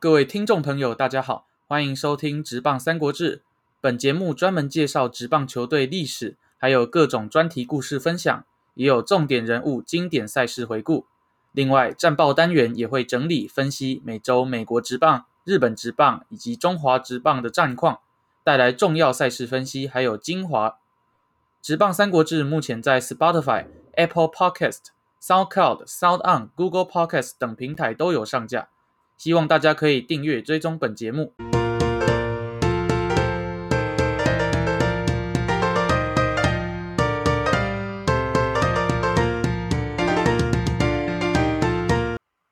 各位听众朋友，大家好，欢迎收听《职棒三国志》。本节目专门介绍职棒球队历史，还有各种专题故事分享，也有重点人物、经典赛事回顾。另外，战报单元也会整理分析每周美国职棒、日本职棒以及中华职棒的战况，带来重要赛事分析，还有精华。职棒三国志目前在 Spotify、Apple Podcast、SoundCloud、SoundOn、Google Podcast 等平台都有上架，希望大家可以订阅追踪本节目。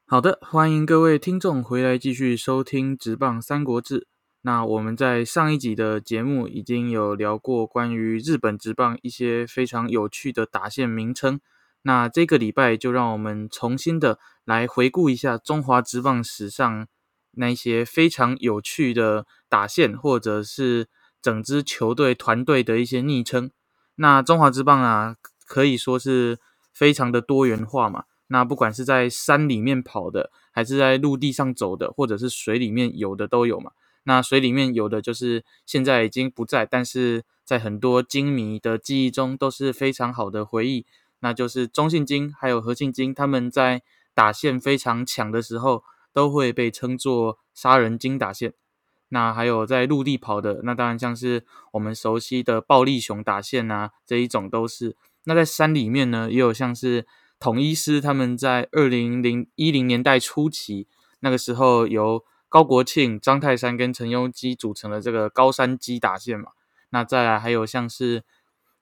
好的，欢迎各位听众回来继续收听《职棒三国志》。那我们在上一集的节目已经有聊过关于日本职棒一些非常有趣的打线名称。那这个礼拜就让我们重新的来回顾一下中华职棒史上那些非常有趣的打线，或者是整支球队团队的一些昵称。那中华职棒啊，可以说是非常的多元化嘛。那不管是在山里面跑的，还是在陆地上走的，或者是水里面有的都有嘛。那水里面有的就是现在已经不在，但是在很多金迷的记忆中都是非常好的回忆。那就是中信金还有和信金，他们在打线非常强的时候，都会被称作杀人金打线。那还有在陆地跑的，那当然像是我们熟悉的暴力熊打线啊，这一种都是。那在山里面呢，也有像是。统一师他们在二零零一零年代初期，那个时候由高国庆、张泰山跟陈庸基组成了这个高山鸡打线嘛。那再来还有像是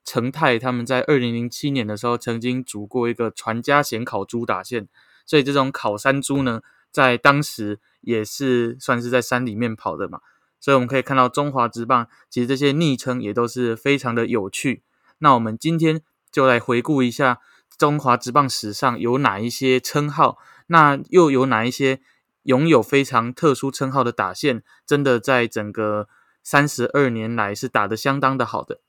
陈泰他们在二零零七年的时候曾经组过一个传家显烤猪打线，所以这种烤山猪呢，在当时也是算是在山里面跑的嘛。所以我们可以看到中华职棒其实这些昵称也都是非常的有趣。那我们今天就来回顾一下。中华职棒史上有哪一些称号？那又有哪一些拥有非常特殊称号的打线？真的在整个三十二年来是打得相当的好的。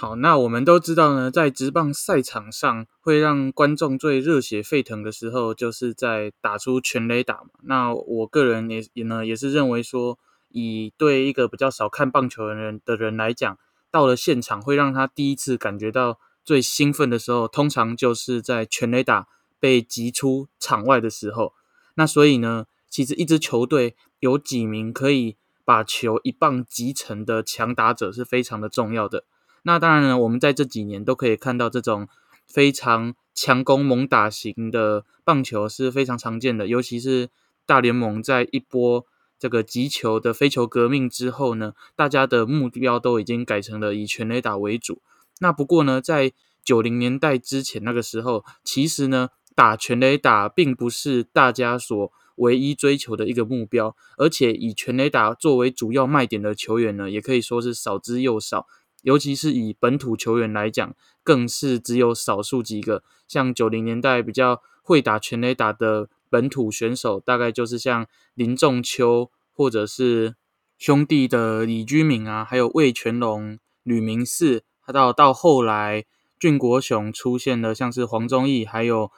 好，那我们都知道呢，在职棒赛场上会让观众最热血沸腾的时候，就是在打出全垒打嘛。那我个人也也呢也是认为说，以对一个比较少看棒球的人的人来讲，到了现场会让他第一次感觉到。最兴奋的时候，通常就是在全垒打被击出场外的时候。那所以呢，其实一支球队有几名可以把球一棒击沉的强打者是非常的重要的。那当然呢，我们在这几年都可以看到这种非常强攻猛打型的棒球是非常常见的。尤其是大联盟在一波这个击球的飞球革命之后呢，大家的目标都已经改成了以全垒打为主。那不过呢，在九零年代之前那个时候，其实呢，打全垒打并不是大家所唯一追求的一个目标，而且以全垒打作为主要卖点的球员呢，也可以说是少之又少。尤其是以本土球员来讲，更是只有少数几个。像九零年代比较会打全垒打的本土选手，大概就是像林仲秋，或者是兄弟的李居敏啊，还有魏全龙、吕明寺。到到后来，俊国雄出现了，像是黄宗义，还有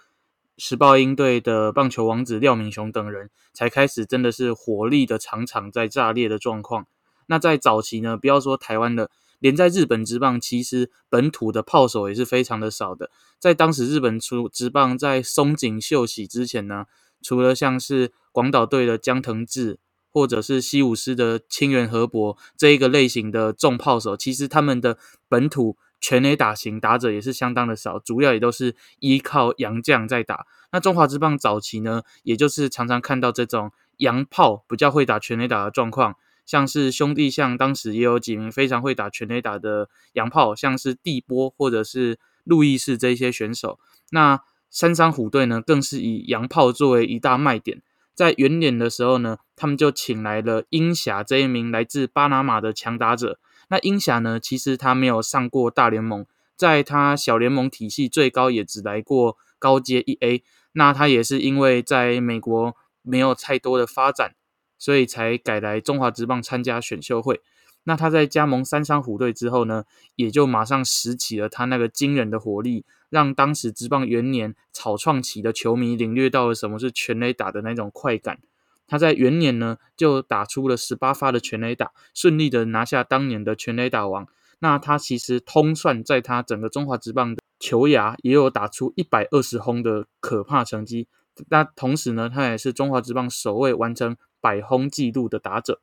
时报鹰队的棒球王子廖敏雄等人，才开始真的是火力的场场在炸裂的状况。那在早期呢，不要说台湾的，连在日本职棒，其实本土的炮手也是非常的少的。在当时日本出职棒在松井秀喜之前呢，除了像是广岛队的江藤志。或者是西武师的清源河伯这一个类型的重炮手，其实他们的本土全垒打型打者也是相当的少，主要也都是依靠洋将在打。那中华之棒早期呢，也就是常常看到这种洋炮比较会打全垒打的状况，像是兄弟像当时也有几名非常会打全垒打的洋炮，像是地波或者是路易士这些选手。那三山虎队呢，更是以洋炮作为一大卖点。在元年的时候呢，他们就请来了英侠这一名来自巴拿马的强打者。那英侠呢，其实他没有上过大联盟，在他小联盟体系最高也只来过高阶一 A。那他也是因为在美国没有太多的发展，所以才改来中华职棒参加选秀会。那他在加盟三山虎队之后呢，也就马上拾起了他那个惊人的活力，让当时职棒元年草创期的球迷领略到了什么是全垒打的那种快感。他在元年呢就打出了十八发的全垒打，顺利的拿下当年的全垒打王。那他其实通算在他整个中华职棒的球涯也有打出一百二十轰的可怕成绩。那同时呢，他也是中华职棒首位完成百轰纪录的打者。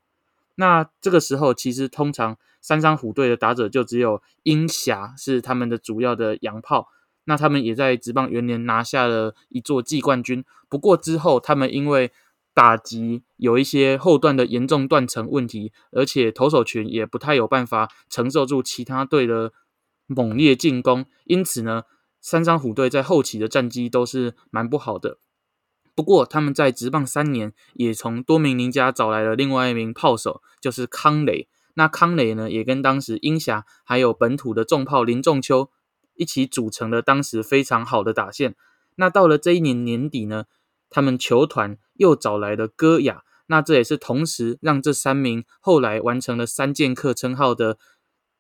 那这个时候，其实通常三商虎队的打者就只有鹰侠是他们的主要的洋炮。那他们也在职棒元年拿下了一座季冠军。不过之后，他们因为打击有一些后段的严重断层问题，而且投手群也不太有办法承受住其他队的猛烈进攻，因此呢，三商虎队在后期的战绩都是蛮不好的。不过他们在职棒三年，也从多明尼加找来了另外一名炮手，就是康磊。那康磊呢，也跟当时英侠还有本土的重炮林仲秋。一起组成了当时非常好的打线。那到了这一年年底呢，他们球团又找来了戈雅。那这也是同时让这三名后来完成了三剑客称号的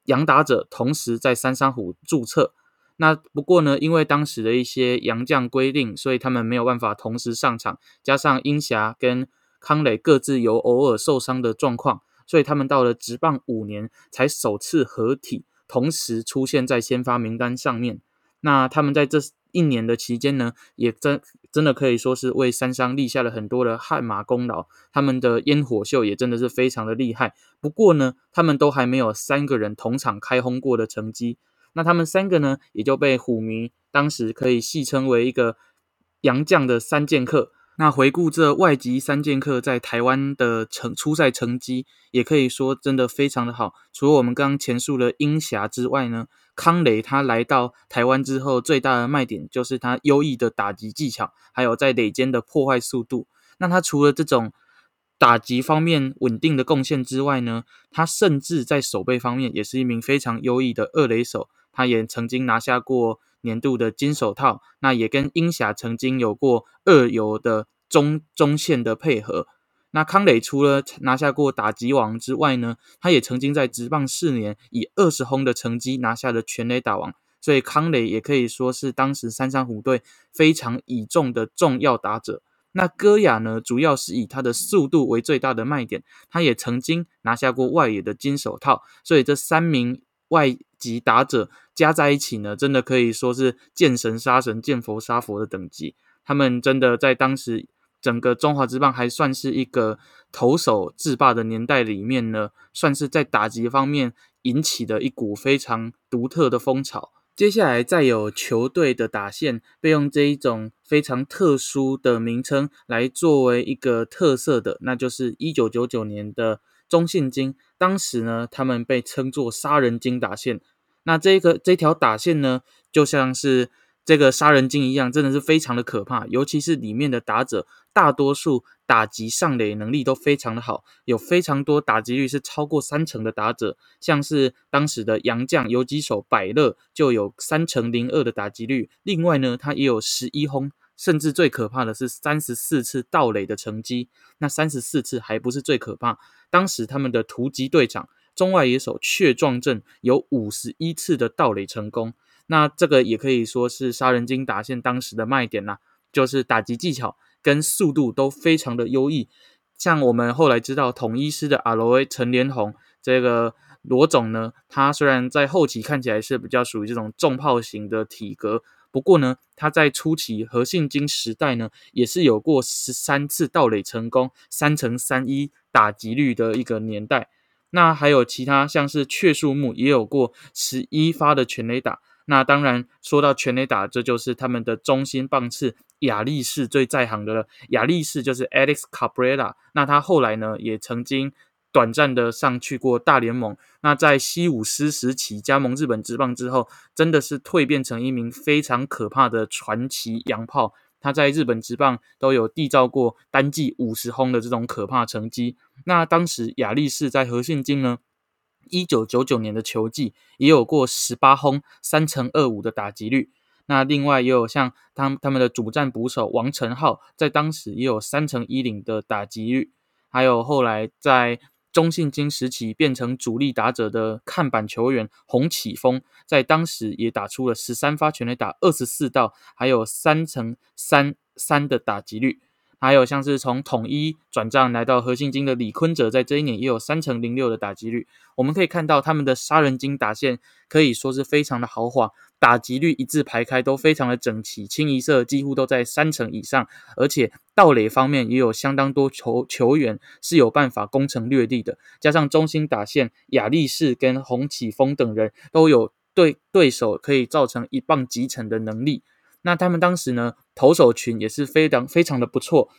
洋打者，同时在三山虎注册。那不过呢，因为当时的一些洋将规定，所以他们没有办法同时上场。加上英霞跟康磊各自有偶尔受伤的状况，所以他们到了职棒五年才首次合体。同时出现在先发名单上面，那他们在这一年的期间呢，也真真的可以说是为三商立下了很多的汗马功劳。他们的烟火秀也真的是非常的厉害。不过呢，他们都还没有三个人同场开轰过的成绩。那他们三个呢，也就被虎迷当时可以戏称为一个洋将的三剑客。那回顾这外籍三剑客在台湾的成初赛成绩，也可以说真的非常的好。除了我们刚刚前述的鹰侠之外呢，康雷他来到台湾之后，最大的卖点就是他优异的打击技巧，还有在垒间的破坏速度。那他除了这种打击方面稳定的贡献之外呢，他甚至在守备方面也是一名非常优异的二垒手。他也曾经拿下过。年度的金手套，那也跟英侠曾经有过二游的中中线的配合。那康磊除了拿下过打击王之外呢，他也曾经在职棒四年以二十轰的成绩拿下了全垒打王。所以康磊也可以说是当时三山虎队非常倚重的重要打者。那戈雅呢，主要是以他的速度为最大的卖点，他也曾经拿下过外野的金手套。所以这三名。外籍打者加在一起呢，真的可以说是见神杀神、见佛杀佛的等级。他们真的在当时整个中华之棒还算是一个投手制霸的年代里面呢，算是在打击方面引起的一股非常独特的风潮。接下来再有球队的打线被用这一种非常特殊的名称来作为一个特色的，那就是一九九九年的。中信金当时呢，他们被称作杀人金打线。那这个这条打线呢，就像是这个杀人精一样，真的是非常的可怕。尤其是里面的打者，大多数打击上垒能力都非常的好，有非常多打击率是超过三成的打者。像是当时的洋将游击手百乐，就有三成零二的打击率。另外呢，他也有十一轰。甚至最可怕的是三十四次盗垒的成绩，那三十四次还不是最可怕。当时他们的突击队长中外野手雀壮镇有五十一次的盗垒成功，那这个也可以说是杀人精打线当时的卖点啦，就是打击技巧跟速度都非常的优异。像我们后来知道统一师的阿罗威陈连红这个罗总呢，他虽然在后期看起来是比较属于这种重炮型的体格。不过呢，他在初期和信金时代呢，也是有过十三次盗垒成功、三乘三一打击率的一个年代。那还有其他像是雀树木也有过十一发的全垒打。那当然说到全垒打，这就是他们的中心棒次亚力士最在行的了。亚力士就是 Alex Cabrera。那他后来呢，也曾经。短暂的上去过大联盟，那在西武师时期加盟日本职棒之后，真的是蜕变成一名非常可怕的传奇洋炮。他在日本职棒都有缔造过单季五十轰的这种可怕成绩。那当时亚力士在和信金呢，一九九九年的球季也有过十八轰三乘二五的打击率。那另外也有像他他们的主战捕手王成浩，在当时也有三乘一零的打击率，还有后来在。中信金时期变成主力打者的看板球员洪启峰，在当时也打出了十三发全垒打，二十四道，还有三乘三三的打击率。还有像是从统一转账来到何信金的李坤哲，在这一年也有三成零六的打击率。我们可以看到他们的杀人金打线可以说是非常的豪华，打击率一字排开，都非常的整齐，清一色几乎都在三成以上。而且盗垒方面也有相当多球球员是有办法攻城略地的，加上中心打线亚力士跟洪启峰等人都有对对手可以造成一棒击沉的能力。那他们当时呢，投手群也是非常非常的不错。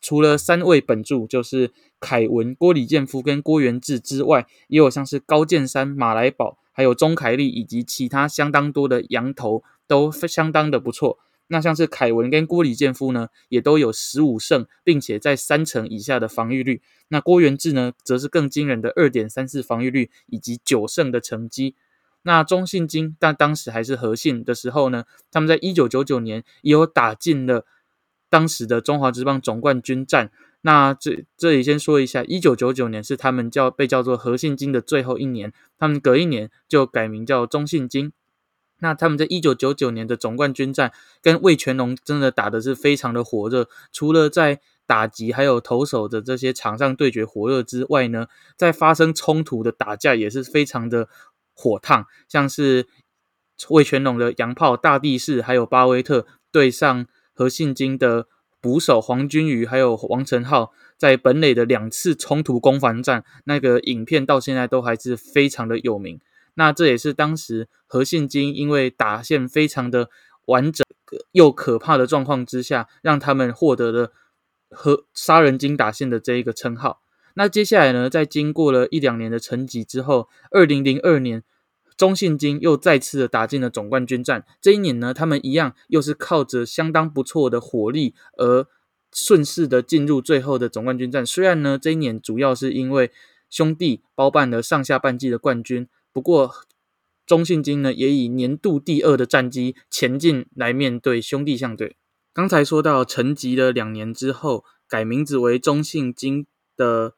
除了三位本柱，就是凯文、郭李建夫跟郭元志之外，也有像是高剑山、马来宝，还有钟凯利以及其他相当多的羊头，都相当的不错。那像是凯文跟郭李建夫呢，也都有十五胜，并且在三成以下的防御率。那郭元志呢，则是更惊人的二点三四防御率以及九胜的成绩。那中信金，但当时还是和信的时候呢，他们在一九九九年也有打进了当时的中华职棒总冠军战。那这这里先说一下，一九九九年是他们叫被叫做和信金的最后一年，他们隔一年就改名叫中信金。那他们在一九九九年的总冠军战跟魏全龙真的打的是非常的火热，除了在打击还有投手的这些场上对决火热之外呢，在发生冲突的打架也是非常的。火烫，像是魏全龙的洋炮大地士，还有巴威特对上何信金的捕手黄君瑜，还有王成浩，在本垒的两次冲突攻防战，那个影片到现在都还是非常的有名。那这也是当时何信金因为打线非常的完整又可怕的状况之下，让他们获得了和杀人金打线的这一个称号。那接下来呢？在经过了一两年的沉寂之后，二零零二年，中信金又再次的打进了总冠军战。这一年呢，他们一样又是靠着相当不错的火力而顺势的进入最后的总冠军战。虽然呢，这一年主要是因为兄弟包办了上下半季的冠军，不过中信金呢也以年度第二的战绩前进来面对兄弟象队。刚才说到沉寂了两年之后，改名字为中信金的。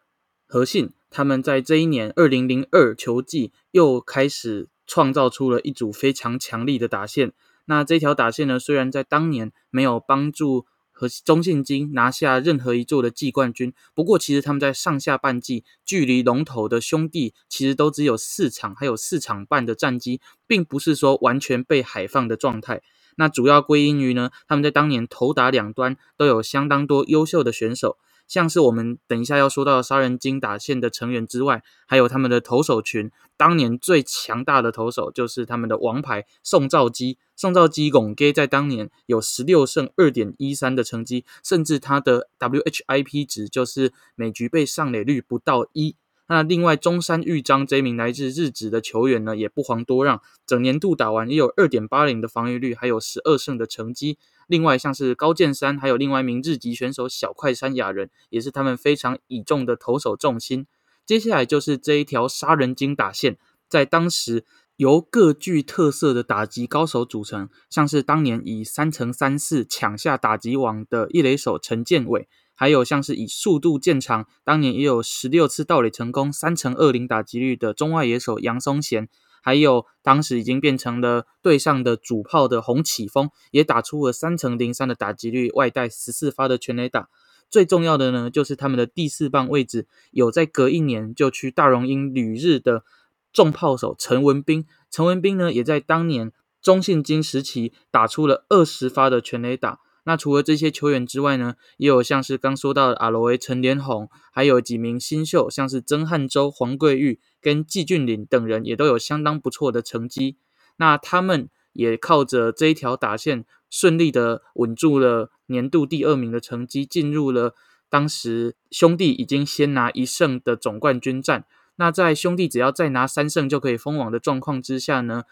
和信他们在这一年二零零二球季又开始创造出了一组非常强力的打线。那这条打线呢，虽然在当年没有帮助和中信金拿下任何一座的季冠军，不过其实他们在上下半季距离龙头的兄弟其实都只有四场，还有四场半的战绩，并不是说完全被海放的状态。那主要归因于呢，他们在当年投打两端都有相当多优秀的选手。像是我们等一下要说到杀人精打线的成员之外，还有他们的投手群。当年最强大的投手就是他们的王牌宋兆基。宋兆基拱 G 在当年有十六胜二点一三的成绩，甚至他的 WHIP 值就是每局被上垒率不到一。那另外中山裕章这名来自日职的球员呢，也不遑多让，整年度打完也有二点八零的防御率，还有十二胜的成绩。另外，像是高剑山，还有另外一名日籍选手小快山雅人，也是他们非常倚重的投手重心。接下来就是这一条杀人精打线，在当时由各具特色的打击高手组成，像是当年以三乘三四抢下打击王的一垒手陈建伟，还有像是以速度见长，当年也有十六次盗垒成功、三乘二零打击率的中外野手杨松贤。还有当时已经变成了队上的主炮的洪启峰，也打出了三乘零三的打击率，外带十四发的全垒打。最重要的呢，就是他们的第四棒位置有在隔一年就去大荣鹰旅日的重炮手陈文斌。陈文斌呢，也在当年中信金时期打出了二十发的全垒打。那除了这些球员之外呢，也有像是刚说到的阿罗维、陈连红，还有几名新秀，像是曾汉洲、黄桂玉跟季俊林等人，也都有相当不错的成绩。那他们也靠着这一条打线，顺利的稳住了年度第二名的成绩，进入了当时兄弟已经先拿一胜的总冠军战。那在兄弟只要再拿三胜就可以封王的状况之下呢？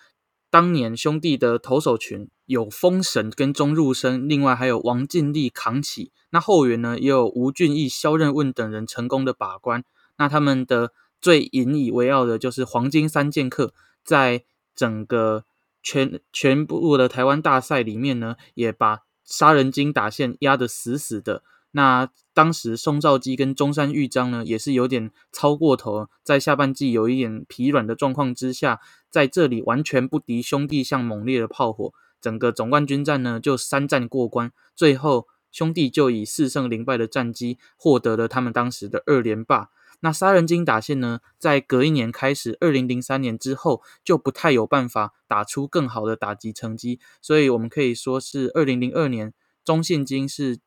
当年兄弟的投手群有封神跟钟入生，另外还有王敬立扛起。那后援呢也有吴俊义、肖任问等人成功的把关。那他们的最引以为傲的就是黄金三剑客，在整个全全部的台湾大赛里面呢，也把杀人精打线压得死死的。那当时宋兆基跟中山裕章呢，也是有点超过头，在下半季有一点疲软的状况之下，在这里完全不敌兄弟像猛烈的炮火，整个总冠军战呢就三战过关，最后兄弟就以四胜零败的战绩获得了他们当时的二连霸。那杀人金打线呢，在隔一年开始，二零零三年之后就不太有办法打出更好的打击成绩，所以我们可以说是二零零二年中信金是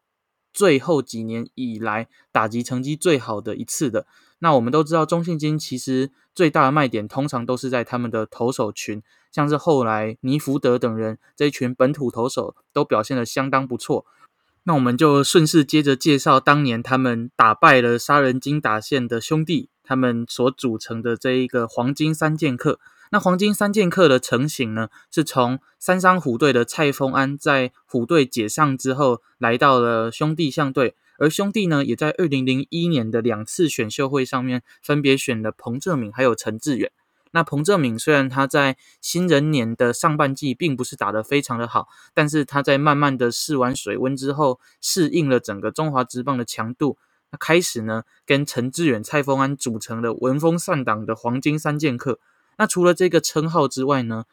最后几年以来打击成绩最好的一次的。那我们都知道，中信金其实最大的卖点通常都是在他们的投手群，像是后来尼福德等人这一群本土投手都表现的相当不错。那我们就顺势接着介绍当年他们打败了杀人精打线的兄弟，他们所组成的这一个黄金三剑客。那黄金三剑客的成型呢，是从三商虎队的蔡丰安在虎队解散之后，来到了兄弟象队，而兄弟呢，也在二零零一年的两次选秀会上面，分别选了彭正敏还有陈志远。那彭正敏虽然他在新人年的上半季并不是打得非常的好，但是他在慢慢的试完水温之后，适应了整个中华职棒的强度，那开始呢跟陈志远、蔡丰安组成了闻风丧胆的黄金三剑客。那除了这个称号之外呢，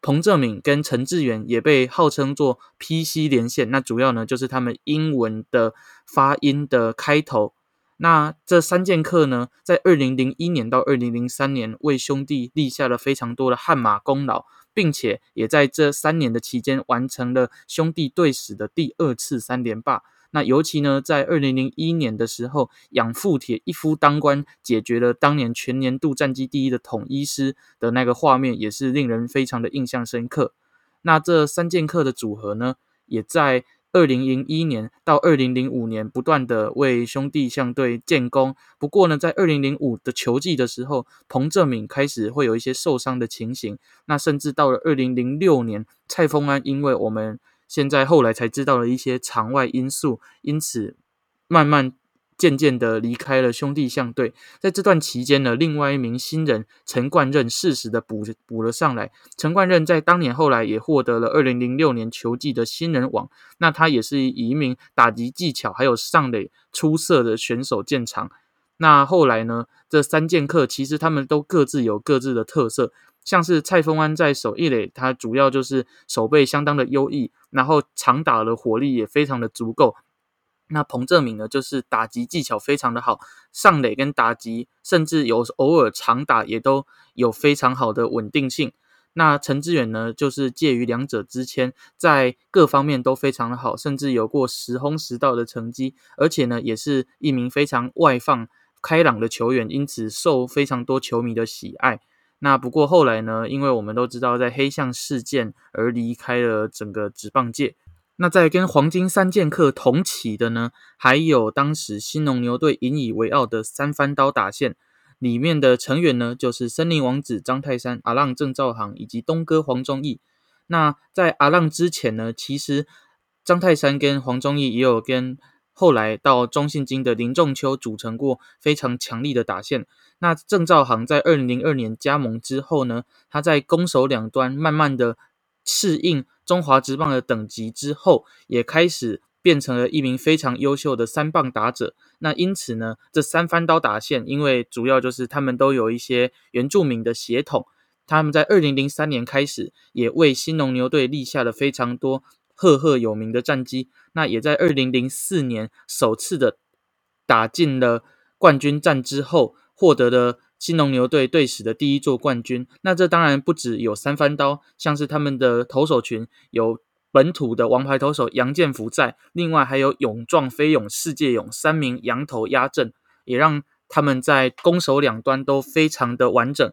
彭正敏跟陈志远也被号称作 PC 连线，那主要呢就是他们英文的发音的开头。那这三剑客呢，在二零零一年到二零零三年为兄弟立下了非常多的汗马功劳，并且也在这三年的期间完成了兄弟队史的第二次三连霸。那尤其呢，在二零零一年的时候，养父铁一夫当关，解决了当年全年度战绩第一的统一师的那个画面，也是令人非常的印象深刻。那这三剑客的组合呢，也在。二零零一年到二零零五年，不断的为兄弟相对建功。不过呢，在二零零五的球季的时候，彭正敏开始会有一些受伤的情形。那甚至到了二零零六年，蔡丰安因为我们现在后来才知道了一些场外因素，因此慢慢。渐渐的离开了兄弟象队，在这段期间呢，另外一名新人陈冠任适时的补补了上来。陈冠任在当年后来也获得了二零零六年球季的新人王，那他也是以一名打击技巧还有上垒出色的选手见长。那后来呢，这三剑客其实他们都各自有各自的特色，像是蔡丰安在守一垒，他主要就是守备相当的优异，然后长打的火力也非常的足够。那彭正敏呢，就是打击技巧非常的好，上垒跟打击，甚至有偶尔长打也都有非常好的稳定性。那陈志远呢，就是介于两者之间，在各方面都非常的好，甚至有过十轰十盗的成绩，而且呢，也是一名非常外放开朗的球员，因此受非常多球迷的喜爱。那不过后来呢，因为我们都知道在黑象事件而离开了整个职棒界。那在跟黄金三剑客同起的呢，还有当时新农牛队引以为傲的三番刀打线，里面的成员呢，就是森林王子张泰山、阿浪郑兆航以及东哥黄忠义。那在阿浪之前呢，其实张泰山跟黄忠义也有跟后来到中信金的林仲秋组成过非常强力的打线。那郑兆航在二零零二年加盟之后呢，他在攻守两端慢慢的适应。中华职棒的等级之后，也开始变成了一名非常优秀的三棒打者。那因此呢，这三番刀打线，因为主要就是他们都有一些原住民的血统，他们在二零零三年开始，也为新农牛队立下了非常多赫赫有名的战绩。那也在二零零四年首次的打进了冠军战之后，获得了。新农牛队队史的第一座冠军，那这当然不止有三番刀，像是他们的投手群有本土的王牌投手杨建福在，另外还有勇壮飞勇世界勇三名羊头压阵，也让他们在攻守两端都非常的完整。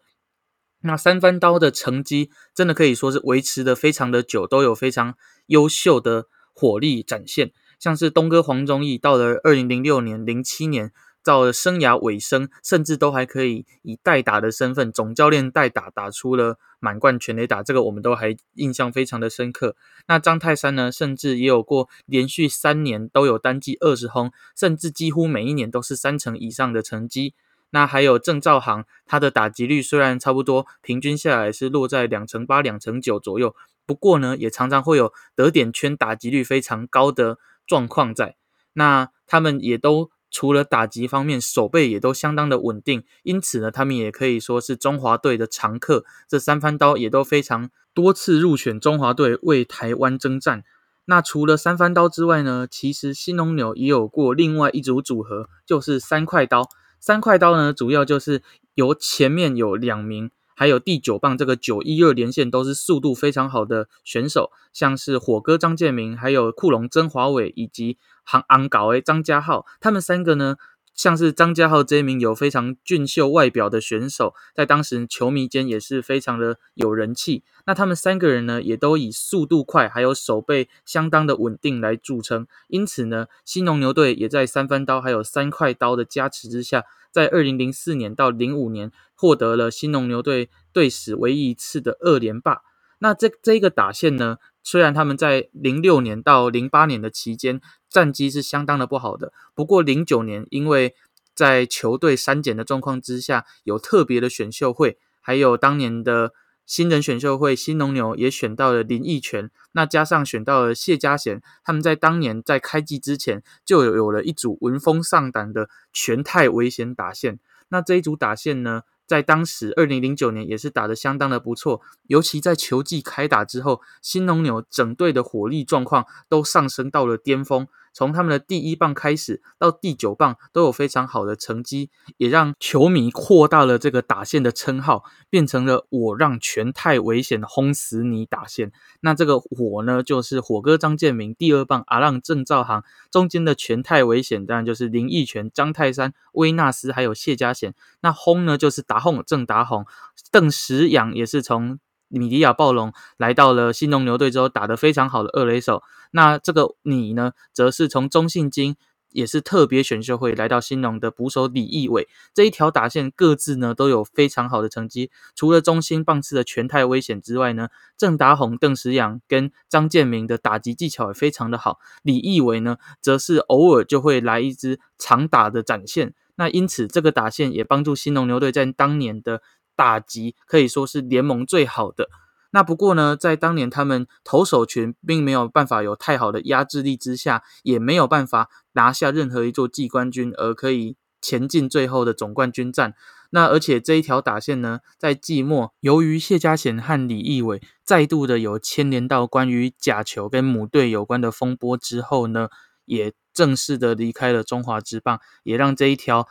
那三番刀的成绩真的可以说是维持的非常的久，都有非常优秀的火力展现，像是东哥黄忠义到了二零零六年、零七年。到了生涯尾声，甚至都还可以以代打的身份，总教练代打打出了满贯全垒打，这个我们都还印象非常的深刻。那张泰山呢，甚至也有过连续三年都有单季二十轰，甚至几乎每一年都是三成以上的成绩。那还有郑兆航，他的打击率虽然差不多平均下来是落在两成八、两成九左右，不过呢，也常常会有得点圈打击率非常高的状况在。那他们也都。除了打击方面，手背也都相当的稳定，因此呢，他们也可以说是中华队的常客。这三番刀也都非常多次入选中华队为台湾征战。那除了三番刀之外呢，其实新农牛也有过另外一组组合，就是三块刀。三块刀呢，主要就是由前面有两名，还有第九棒这个九一二连线都是速度非常好的选手，像是火哥张建明，还有库龙曾华伟以及杭昂搞诶张家浩，他们三个呢。像是张家浩这一名有非常俊秀外表的选手，在当时球迷间也是非常的有人气。那他们三个人呢，也都以速度快，还有手背相当的稳定来著称。因此呢，新农牛队也在三分刀还有三块刀的加持之下，在二零零四年到零五年获得了新农牛队队史唯一一次的二连霸。那这这一个打线呢？虽然他们在零六年到零八年的期间战绩是相当的不好的，不过零九年因为在球队删减的状况之下，有特别的选秀会，还有当年的新人选秀会，新农牛也选到了林奕泉，那加上选到了谢家贤，他们在当年在开季之前就有有了一组闻风丧胆的全泰危险打线，那这一组打线呢？在当时，二零零九年也是打得相当的不错，尤其在球季开打之后，新农牛整队的火力状况都上升到了巅峰。从他们的第一棒开始到第九棒都有非常好的成绩，也让球迷扩大了这个打线的称号，变成了我让全泰危险轰死你打线。那这个火呢，就是火哥张建明，第二棒阿浪郑兆航，中间的全泰危险当然就是林奕泉、张泰山、威纳斯还有谢家贤。那轰呢，就是达轰郑达宏，邓石阳也是从。米迪亚暴龙来到了新农牛队之后，打得非常好的二垒手。那这个你呢，则是从中信金也是特别选秀会来到新农的捕手李义伟。这一条打线各自呢都有非常好的成绩。除了中心棒次的全太危险之外呢，郑达宏、邓石阳跟张建明的打击技巧也非常的好。李义伟呢，则是偶尔就会来一支长打的展现。那因此这个打线也帮助新农牛队在当年的。打击可以说是联盟最好的。那不过呢，在当年他们投手群并没有办法有太好的压制力之下，也没有办法拿下任何一座季冠军，而可以前进最后的总冠军战。那而且这一条打线呢，在季末由于谢家贤和李义伟再度的有牵连到关于假球跟母队有关的风波之后呢，也正式的离开了中华职棒，也让这一条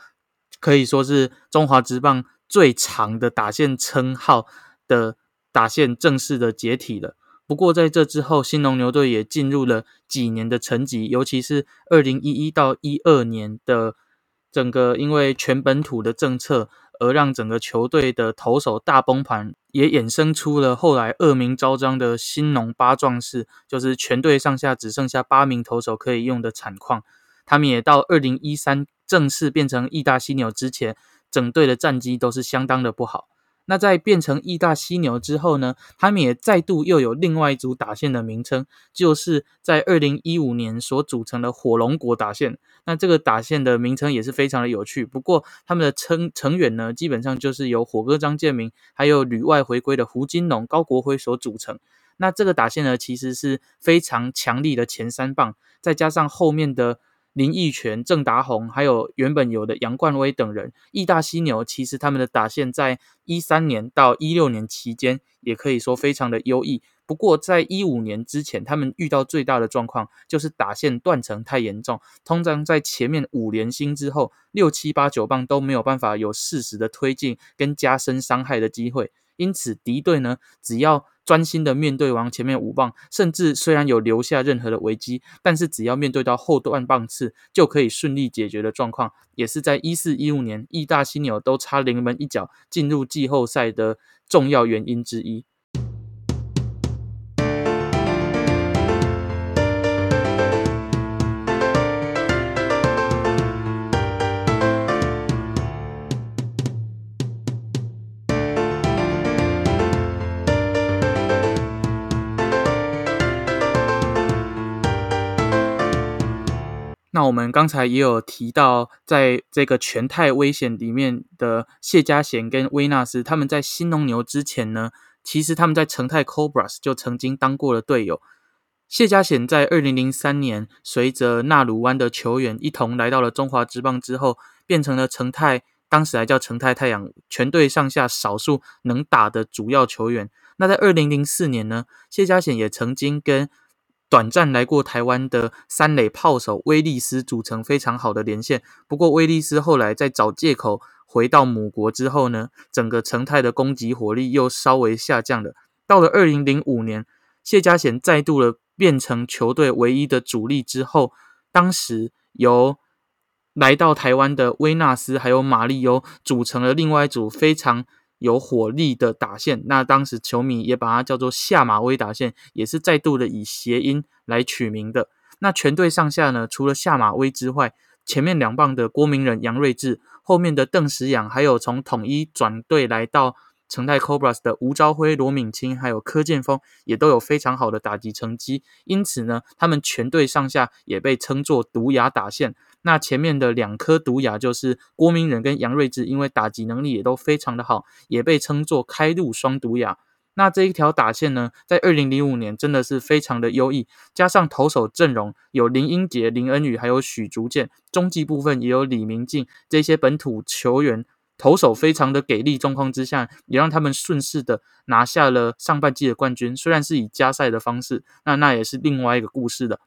可以说是中华职棒。最长的打线称号的打线正式的解体了。不过在这之后，新农牛队也进入了几年的沉寂，尤其是二零一一到一二年的整个因为全本土的政策，而让整个球队的投手大崩盘，也衍生出了后来恶名昭彰的新农八壮士，就是全队上下只剩下八名投手可以用的惨况。他们也到二零一三正式变成义大犀牛之前。整队的战绩都是相当的不好。那在变成义大犀牛之后呢，他们也再度又有另外一组打线的名称，就是在二零一五年所组成的火龙果打线。那这个打线的名称也是非常的有趣。不过他们的成成员呢，基本上就是由火哥张建明，还有旅外回归的胡金龙、高国辉所组成。那这个打线呢，其实是非常强力的前三棒，再加上后面的。林奕泉、郑达宏，还有原本有的杨冠威等人，义大犀牛其实他们的打线在一三年到一六年期间，也可以说非常的优异。不过在一五年之前，他们遇到最大的状况就是打线断层太严重，通常在前面五连星之后，六七八九棒都没有办法有适时的推进跟加深伤害的机会。因此敌队呢，只要专心的面对完前面五棒，甚至虽然有留下任何的危机，但是只要面对到后段棒次，就可以顺利解决的状况，也是在一四一五年义大犀牛都差临门一脚进入季后赛的重要原因之一。那我们刚才也有提到，在这个全泰危险里面的谢家贤跟威纳斯，他们在新农牛之前呢，其实他们在成泰 Cobras 就曾经当过了队友。谢家贤在二零零三年随着纳鲁湾的球员一同来到了中华职棒之后，变成了成泰，当时还叫成泰太阳全队上下少数能打的主要球员。那在二零零四年呢，谢家贤也曾经跟短暂来过台湾的三垒炮手威利斯组成非常好的连线。不过威利斯后来在找借口回到母国之后呢，整个成泰的攻击火力又稍微下降了。到了二零零五年，谢家贤再度的变成球队唯一的主力之后，当时由来到台湾的威纳斯还有马利欧组成了另外一组非常有火力的打线。那当时球迷也把它叫做下马威打线，也是再度的以谐音来取名的。那全队上下呢，除了下马威之外，前面两棒的郭明仁、杨瑞智，后面的邓石阳，还有从统一转队来到。成泰 Cobras 的吴朝辉、罗敏清还有柯建峰也都有非常好的打击成绩，因此呢，他们全队上下也被称作毒牙打线。那前面的两颗毒牙就是郭明仁跟杨瑞智，因为打击能力也都非常的好，也被称作开路双毒牙。那这一条打线呢，在二零零五年真的是非常的优异，加上投手阵容有林英杰、林恩宇还有许竹健，中继部分也有李明静这些本土球员。投手非常的给力状况之下，也让他们顺势的拿下了上半季的冠军。虽然是以加赛的方式，那那也是另外一个故事的。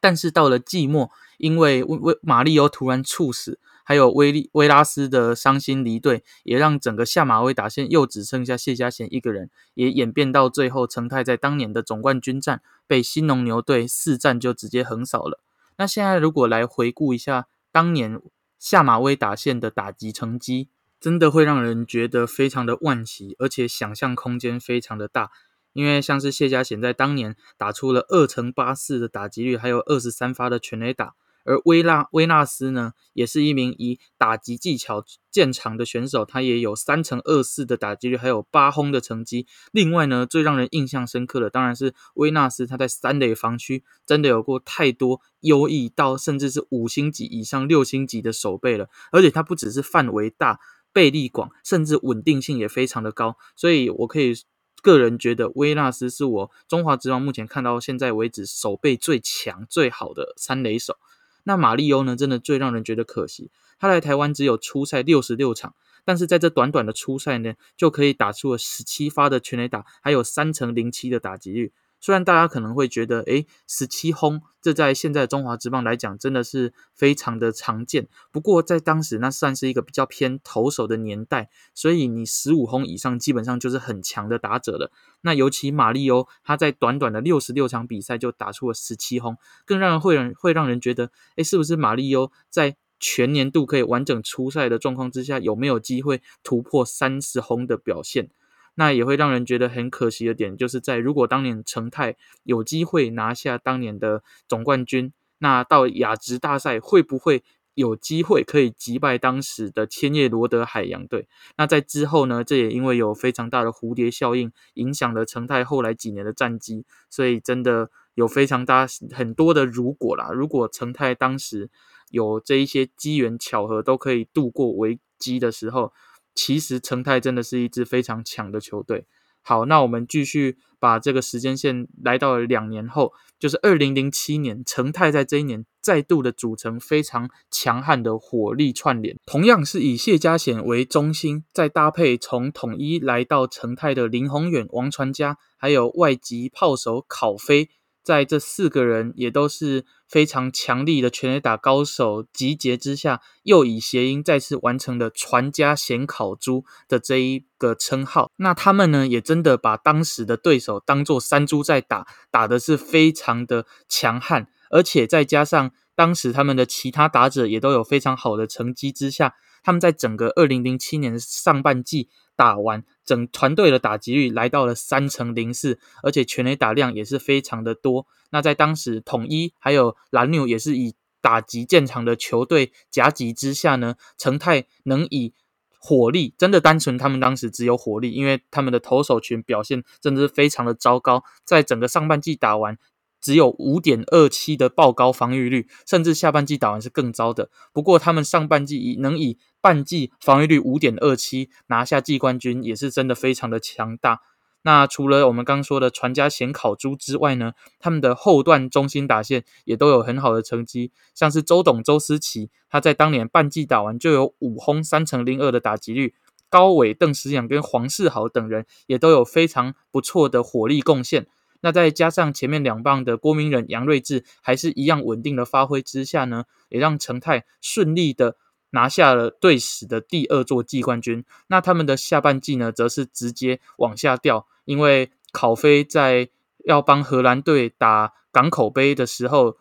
但是到了季末，因为威威马利欧突然猝死，还有威利威拉斯的伤心离队，也让整个下马威打线又只剩下谢家贤一个人，也演变到最后，成泰在当年的总冠军战被新农牛队四战就直接横扫了。那现在如果来回顾一下当年。下马威打线的打击成绩，真的会让人觉得非常的万奇，而且想象空间非常的大。因为像是谢家贤在当年打出了二乘八四的打击率，还有二十三发的全垒打。而威纳威纳斯呢，也是一名以打击技巧见长的选手，他也有三乘二四的打击率，还有八轰的成绩。另外呢，最让人印象深刻的当然是威纳斯，他在三垒防区真的有过太多优异到甚至是五星级以上六星级的守备了，而且他不只是范围大、背力广，甚至稳定性也非常的高。所以我可以个人觉得，威纳斯是我中华职棒目前看到现在为止守备最强、最好的三垒手。那马利欧呢？真的最让人觉得可惜。他来台湾只有初赛六十六场，但是在这短短的初赛呢，就可以打出了十七发的全垒打，还有三成零七的打击率。虽然大家可能会觉得，诶十七轰，这在现在中华职棒来讲真的是非常的常见。不过在当时，那算是一个比较偏投手的年代，所以你十五轰以上，基本上就是很强的打者了。那尤其马利欧，他在短短的六十六场比赛就打出了十七轰，更让人会人会让人觉得，诶是不是马利欧在全年度可以完整出赛的状况之下，有没有机会突破三十轰的表现？那也会让人觉得很可惜的点，就是在如果当年成泰有机会拿下当年的总冠军，那到亚职大赛会不会有机会可以击败当时的千叶罗德海洋队？那在之后呢？这也因为有非常大的蝴蝶效应，影响了成泰后来几年的战绩，所以真的有非常大很多的如果啦。如果成泰当时有这一些机缘巧合都可以度过危机的时候。其实成泰真的是一支非常强的球队。好，那我们继续把这个时间线来到了两年后，就是二零零七年，成泰在这一年再度的组成非常强悍的火力串联，同样是以谢家贤为中心，再搭配从统一来到成泰的林宏远、王传佳，还有外籍炮手考飞。在这四个人也都是非常强力的全垒打高手集结之下，又以谐音再次完成了“传家显烤猪”的这一个称号。那他们呢，也真的把当时的对手当做山猪在打，打的是非常的强悍，而且再加上当时他们的其他打者也都有非常好的成绩之下，他们在整个二零零七年上半季。打完整团队的打击率来到了三成零四，而且全垒打量也是非常的多。那在当时统一还有蓝牛也是以打击见长的球队夹击之下呢，成泰能以火力真的单纯，他们当时只有火力，因为他们的投手群表现真的是非常的糟糕，在整个上半季打完。只有五点二七的爆高防御率，甚至下半季打完是更糟的。不过他们上半季以能以半季防御率五点二七拿下季冠军，也是真的非常的强大。那除了我们刚说的传家显烤猪之外呢，他们的后段中心打线也都有很好的成绩，像是周董周思齐，他在当年半季打完就有五轰三成零二的打击率，高伟邓石养跟黄世豪等人也都有非常不错的火力贡献。那再加上前面两棒的郭明仁、杨瑞智还是一样稳定的发挥之下呢，也让成泰顺利的拿下了队史的第二座季冠军。那他们的下半季呢，则是直接往下掉，因为考飞在要帮荷兰队打港口杯的时候，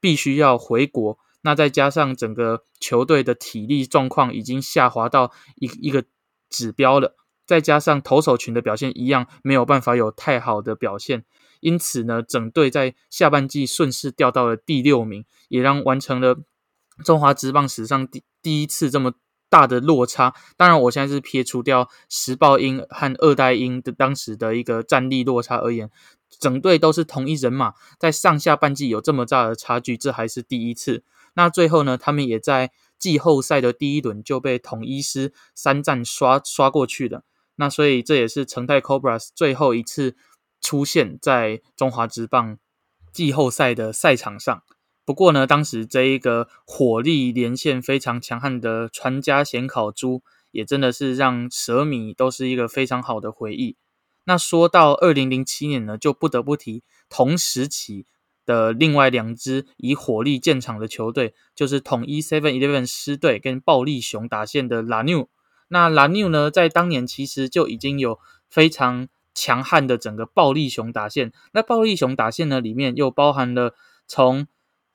必须要回国。那再加上整个球队的体力状况已经下滑到一一个指标了，再加上投手群的表现一样没有办法有太好的表现，因此呢，整队在下半季顺势掉到了第六名，也让完成了中华职棒史上第第一次这么大的落差。当然，我现在是撇除掉时报鹰和二代鹰的当时的一个战力落差而言。整队都是同一人马，在上下半季有这么大的差距，这还是第一次。那最后呢，他们也在季后赛的第一轮就被统一师三战刷刷过去的。那所以这也是成泰 Cobras 最后一次出现在中华职棒季后赛的赛场上。不过呢，当时这一个火力连线非常强悍的传家显考猪，也真的是让蛇迷都是一个非常好的回忆。那说到二零零七年呢，就不得不提同时期的另外两支以火力建厂的球队，就是统一 Seven Eleven 狮队跟暴力熊打线的 La New。那 La New 呢，在当年其实就已经有非常强悍的整个暴力熊打线。那暴力熊打线呢，里面又包含了从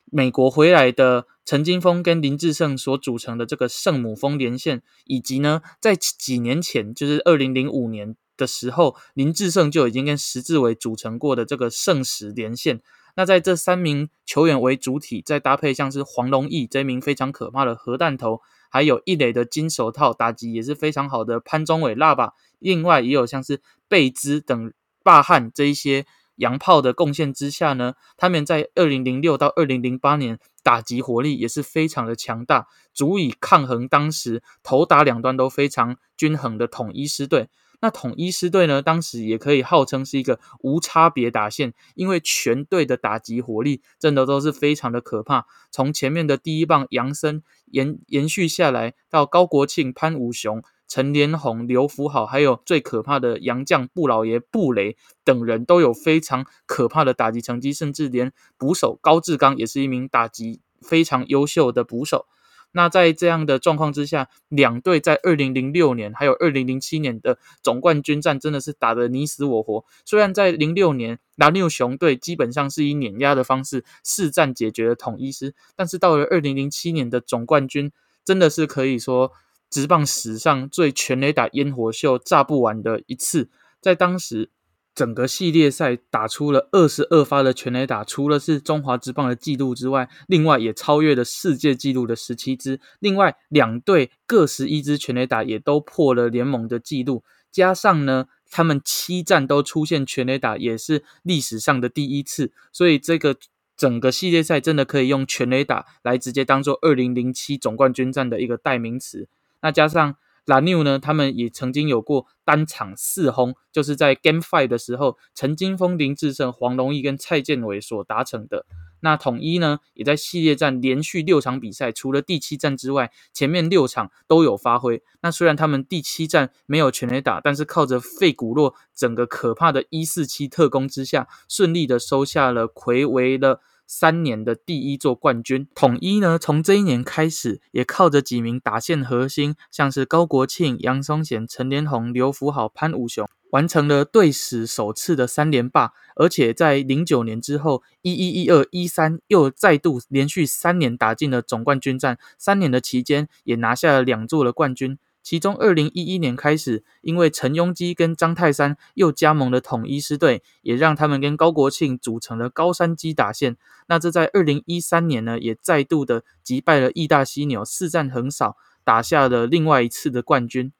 美国回来的陈金峰跟林志胜所组成的这个圣母峰连线，以及呢，在几年前，就是二零零五年。的时候，林志胜就已经跟石志伟组成过的这个圣石连线。那在这三名球员为主体，再搭配像是黄龙毅这一名非常可怕的核弹头，还有一垒的金手套打击也是非常好的潘宗伟辣爸，另外也有像是贝兹等霸汉这一些洋炮的贡献之下呢，他们在二零零六到二零零八年打击火力也是非常的强大，足以抗衡当时头打两端都非常均衡的统一师队。那统一师队呢？当时也可以号称是一个无差别打线，因为全队的打击火力真的都是非常的可怕。从前面的第一棒杨森延延续下来，到高国庆、潘武雄、陈连宏、刘福好，还有最可怕的杨将布老爷布雷等人，都有非常可怕的打击成绩，甚至连捕手高志刚也是一名打击非常优秀的捕手。那在这样的状况之下，两队在二零零六年还有二零零七年的总冠军战真的是打得你死我活。虽然在零六年蓝牛熊队基本上是以碾压的方式四战解决了统一师，但是到了二零零七年的总冠军，真的是可以说直棒史上最全垒打烟火秀炸不完的一次，在当时。整个系列赛打出了二十二发的全垒打，除了是中华职棒的纪录之外，另外也超越了世界纪录的十七支。另外两队各十一支全垒打，也都破了联盟的纪录。加上呢，他们七战都出现全垒打，也是历史上的第一次。所以这个整个系列赛真的可以用全垒打来直接当做二零零七总冠军战的一个代名词。那加上。蓝牛呢，他们也曾经有过单场四轰，就是在 Game Five 的时候，陈金峰、林志胜、黄龙毅跟蔡建伟所达成的。那统一呢，也在系列战连续六场比赛，除了第七战之外，前面六场都有发挥。那虽然他们第七战没有全垒打，但是靠着费古洛整个可怕的一四七特工之下，顺利的收下了魁违的。三年的第一座冠军，统一呢，从这一年开始，也靠着几名打线核心，像是高国庆、杨松贤、陈连宏、刘福好、潘武雄，完成了队史首次的三连霸。而且在零九年之后，一一一二一三又再度连续三年打进了总冠军战，三年的期间也拿下了两座的冠军。其中，二零一一年开始，因为陈庸基跟张泰山又加盟了统一师队，也让他们跟高国庆组成了高山鸡打线。那这在二零一三年呢，也再度的击败了义大犀牛，四战横扫，打下了另外一次的冠军。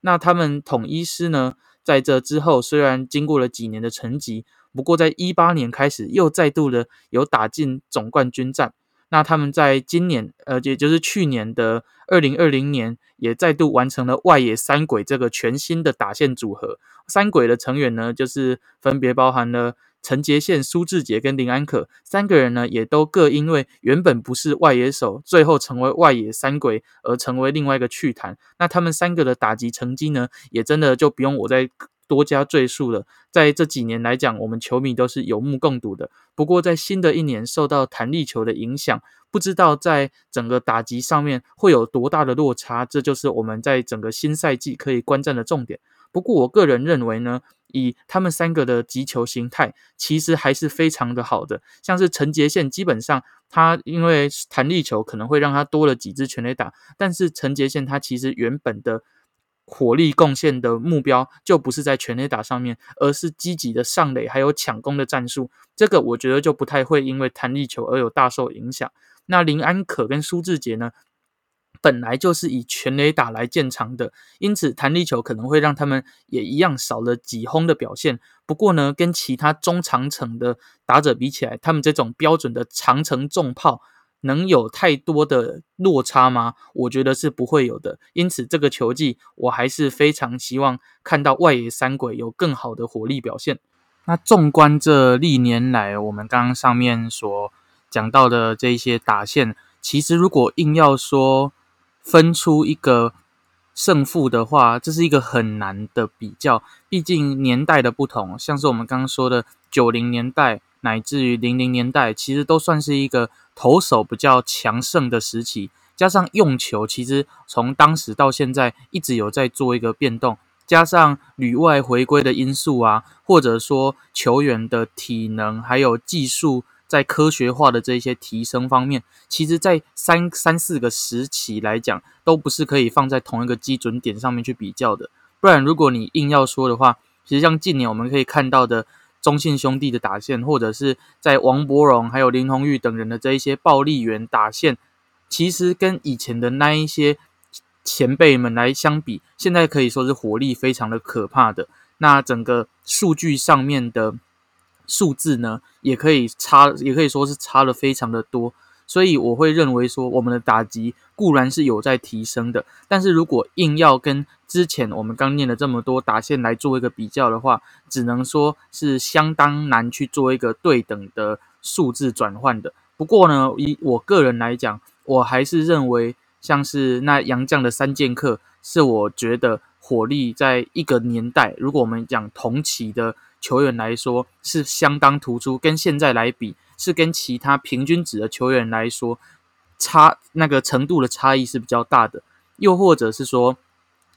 那他们统一师呢，在这之后虽然经过了几年的沉寂，不过在一八年开始又再度的有打进总冠军战。那他们在今年，呃，也就是去年的二零二零年，也再度完成了外野三鬼这个全新的打线组合。三鬼的成员呢，就是分别包含了陈杰宪、苏志杰跟林安可三个人呢，也都各因为原本不是外野手，最后成为外野三鬼而成为另外一个趣谈。那他们三个的打击成绩呢，也真的就不用我再多加赘述了。在这几年来讲，我们球迷都是有目共睹的。不过，在新的一年受到弹力球的影响，不知道在整个打击上面会有多大的落差，这就是我们在整个新赛季可以观战的重点。不过，我个人认为呢，以他们三个的击球形态，其实还是非常的好的。像是陈杰宪，基本上他因为弹力球可能会让他多了几支全垒打，但是陈杰宪他其实原本的火力贡献的目标就不是在全垒打上面，而是积极的上垒还有抢攻的战术。这个我觉得就不太会因为弹力球而有大受影响。那林安可跟苏志杰呢？本来就是以全垒打来建长的，因此弹力球可能会让他们也一样少了几轰的表现。不过呢，跟其他中长程的打者比起来，他们这种标准的长程重炮能有太多的落差吗？我觉得是不会有的。因此，这个球季我还是非常希望看到外野三鬼有更好的火力表现。那纵观这历年来，我们刚刚上面所讲到的这些打线，其实如果硬要说，分出一个胜负的话，这是一个很难的比较。毕竟年代的不同，像是我们刚刚说的九零年代乃至于零零年代，其实都算是一个投手比较强盛的时期。加上用球，其实从当时到现在一直有在做一个变动。加上旅外回归的因素啊，或者说球员的体能还有技术。在科学化的这些提升方面，其实，在三三四个时期来讲，都不是可以放在同一个基准点上面去比较的。不然，如果你硬要说的话，其实像近年我们可以看到的中信兄弟的打线，或者是在王柏荣还有林鸿玉等人的这一些暴力员打线，其实跟以前的那一些前辈们来相比，现在可以说是火力非常的可怕的。那整个数据上面的。数字呢，也可以差，也可以说是差了非常的多，所以我会认为说，我们的打击固然是有在提升的，但是如果硬要跟之前我们刚念了这么多打线来做一个比较的话，只能说是相当难去做一个对等的数字转换的。不过呢，以我个人来讲，我还是认为像是那杨绛的三剑客，是我觉得火力在一个年代，如果我们讲同期的。球员来说是相当突出，跟现在来比，是跟其他平均值的球员来说差那个程度的差异是比较大的。又或者是说，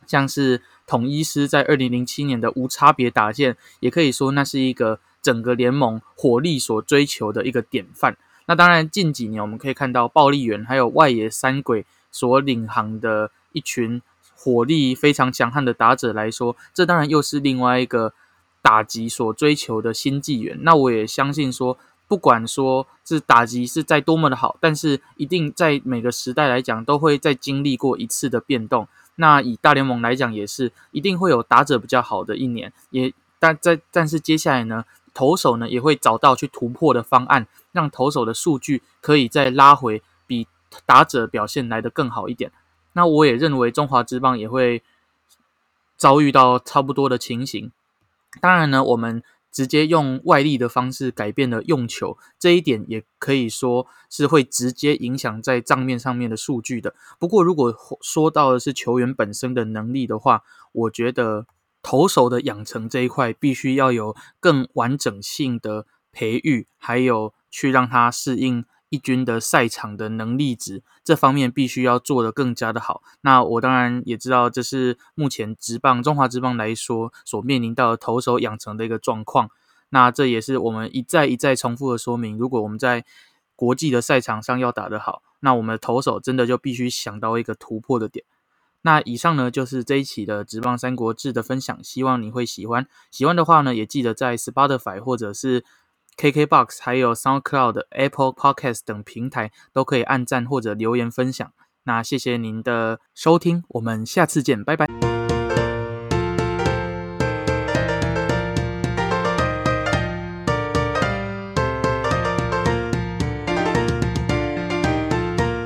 像是统一师在二零零七年的无差别打线，也可以说那是一个整个联盟火力所追求的一个典范。那当然，近几年我们可以看到暴力员还有外野三鬼所领航的一群火力非常强悍的打者来说，这当然又是另外一个。打击所追求的新纪元，那我也相信说，不管说是打击是在多么的好，但是一定在每个时代来讲，都会再经历过一次的变动。那以大联盟来讲，也是一定会有打者比较好的一年，也但在但是接下来呢，投手呢也会找到去突破的方案，让投手的数据可以再拉回比打者表现来的更好一点。那我也认为中华职棒也会遭遇到差不多的情形。当然呢，我们直接用外力的方式改变了用球，这一点也可以说是会直接影响在账面上面的数据的。不过，如果说到的是球员本身的能力的话，我觉得投手的养成这一块必须要有更完整性的培育，还有去让他适应。一军的赛场的能力值这方面必须要做得更加的好。那我当然也知道，这是目前职棒中华职棒来说所面临到的投手养成的一个状况。那这也是我们一再一再重复的说明，如果我们在国际的赛场上要打得好，那我们的投手真的就必须想到一个突破的点。那以上呢就是这一期的职棒三国志的分享，希望你会喜欢。喜欢的话呢，也记得在 Spotify 或者是。KKBOX 还有 SoundCloud、Apple Podcast 等平台都可以按赞或者留言分享。那谢谢您的收听，我们下次见，拜拜。